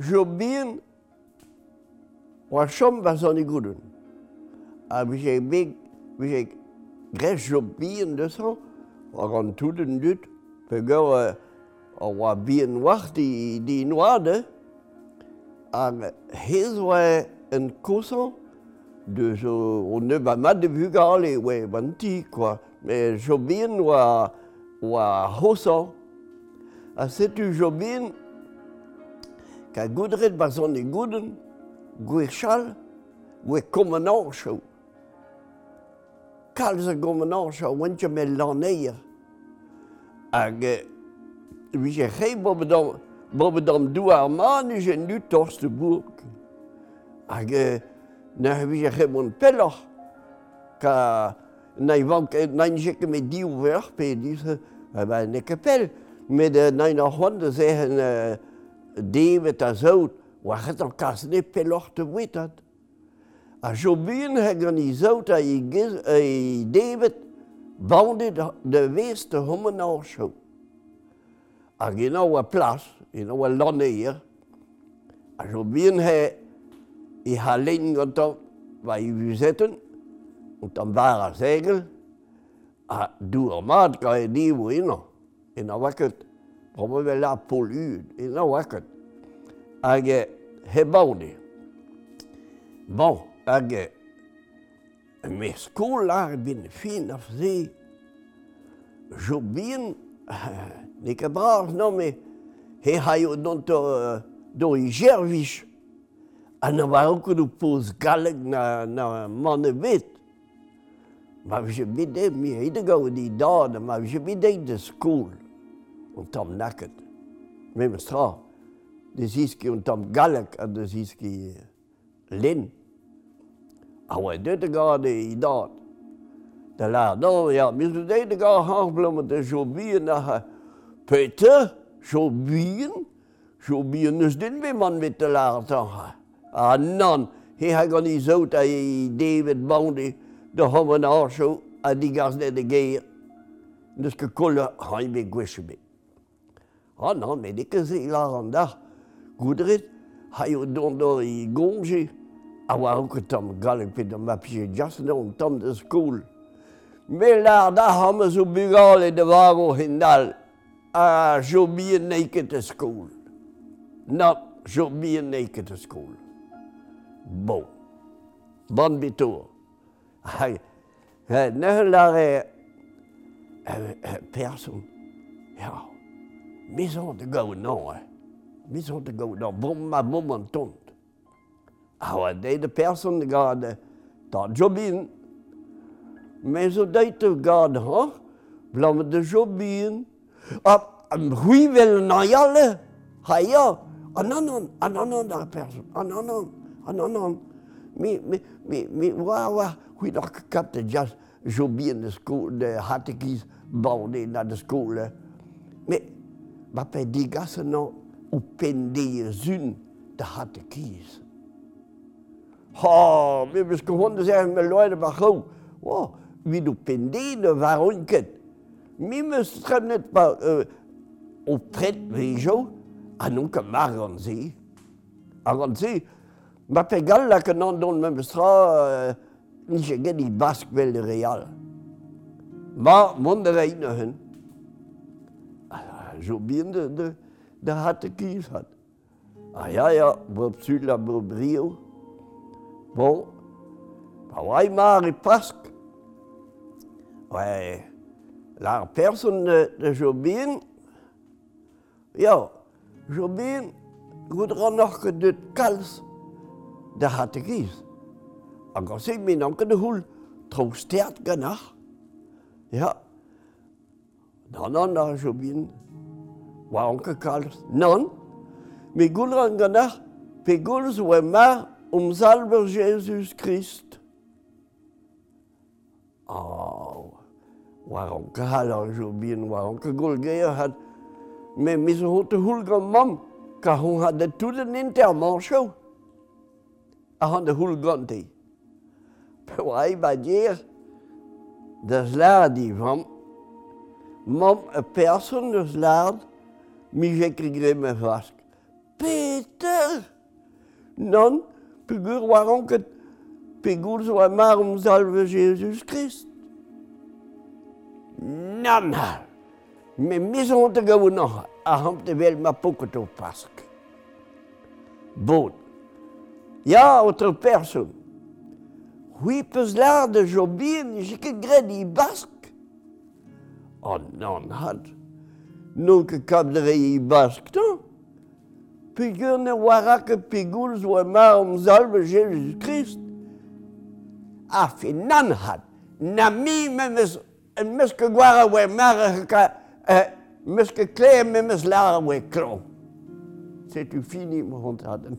jo bien wa chom va zon e goudoun. A vije big, vije grez jo bien de san, wa gant toudenn dut, pe gawr wa bien wart di, di noade, a hez wa en kosan de zo, on ne va mat de bugale, we banti, quoi. Mais jo bien wa, wa hosan. A setu jo bien, ka goudret ba zon e goudenn, gwech chal, gwe kommenant chou. Kalz a kommenant chou, wentje me laneir. Hag, vi je re bobedam, bobedam dou ar man, je nu tors de bourg. Hag, na vi je re mon pelloch, ka na ivank, na njeke me di ouver, pe di se, ba ne kapel, met na i na hond, ze uh, devet a zout war het an kas ne peloc'h te witat. A jo buen ha gant i zout a i, giz, a i devet bande de wees te hommen ar chou. A eno a plas, eno a laneer, a jo buen he i ha len gant an va i vuzetten, ont an war a segel, a dour mat ka e divo eno, eno a waket. probablement la pollude, et là, waket. Hag e hebaude. Bon, hag e, me skolar bin fin af se, jo bin, ne ka bras, non, me, he haio don to, do i gervich, an a war ook no poz galeg na, na manne vet. Ma je bide, mi heide gau di da, ma je bide de skol. un tamm naket. Mem stra, de ziski un tamm galak a de ziski len. A oa de gade i dat. Da la, no, ja, mis du deut a gar hangblammet de jobien a ha. Peter, jobien, jobien nus din be man mit de la ha. A non, he ha gan i zout a i David Boundy, da hammen a so, a digaz net a geir. Neus ke kolle haime gwechebet. Ah non, mais dès que c'est la randa, goudret, hayo dondo i gomje, a war ook tam galpe de mapje jas non tam de school. Me la da hamme zo bugal de wago hindal, a jo bien naked de school. Na, jo bien naked de school. Bon. Bon bitou. Hay, ne la re, perso, Ja. maison de gaounan, hein. Maison de gaounan, bon ma mom an tont. A oa de person gade, ta jobin. Mais zo de gade, ha, blam de jobin. A, am huivel na yalle, ha ya, an anon, an da person, an anon, an. Mi, mi, mi, mi, wa, wa, hui da kap de jas, jobin de skole, de hatekiz, baude na de skole. Mais, ma pe digasenañ o pendeer zun da hat de kies. Ha, mir bis gewohnt zu sagen, mir Leute, ba auf. Wo, wie du pendeer, warum geht? Mir müsst ihr net ba äh, auf Tritt, wie an un an uns machen sie. Aber ma pe galla que non don me bestra, nicht gedi Basque, vel real. Ma, wundere ich noch hun. zo bien de, de, de hatte kies hat. A ah, ja, ja, bo psul la bo brio. Bon, pa oai mare pask. Ouais, la person de, de Jobin, ja, Jobin, goed ran nog gedut kals, de hatte kies. A gosik min anke de hul, tro stert. Ja, dan an a Jobin, Wa anke kalz. non me goul an ganar pe goul zo e mar om salver Jesus Christ. Oh, wa anke hal an jo bien, wa anke goul geir had. Me miso hote hul gant mam, ka hon had de touden intermanchou. A han de hul gant ei. Pe wa e ba dier, da zlaad i vam, mam a person da zlaad, Mijek krigre me vask. Peter! Non, pegur war anket, pegur zo a marum salve Jesus Christ. Nan ha! Me mizon te gavou nan a ham te vel ma poket o pask. Bon. Ya, autre personne. Oui, peus lar de jobin, j'ai ket gred i bask. Oh, non, had. n'on ket kadre i bask, non Pegur ne wara ket pegoul zo a ma om salve Jésus Christ. A fe nan had, na mi me mes, en mes gwara we mare ka, eh, mes ke kle me mes lara oa klo. C'est tu fini, mon radem.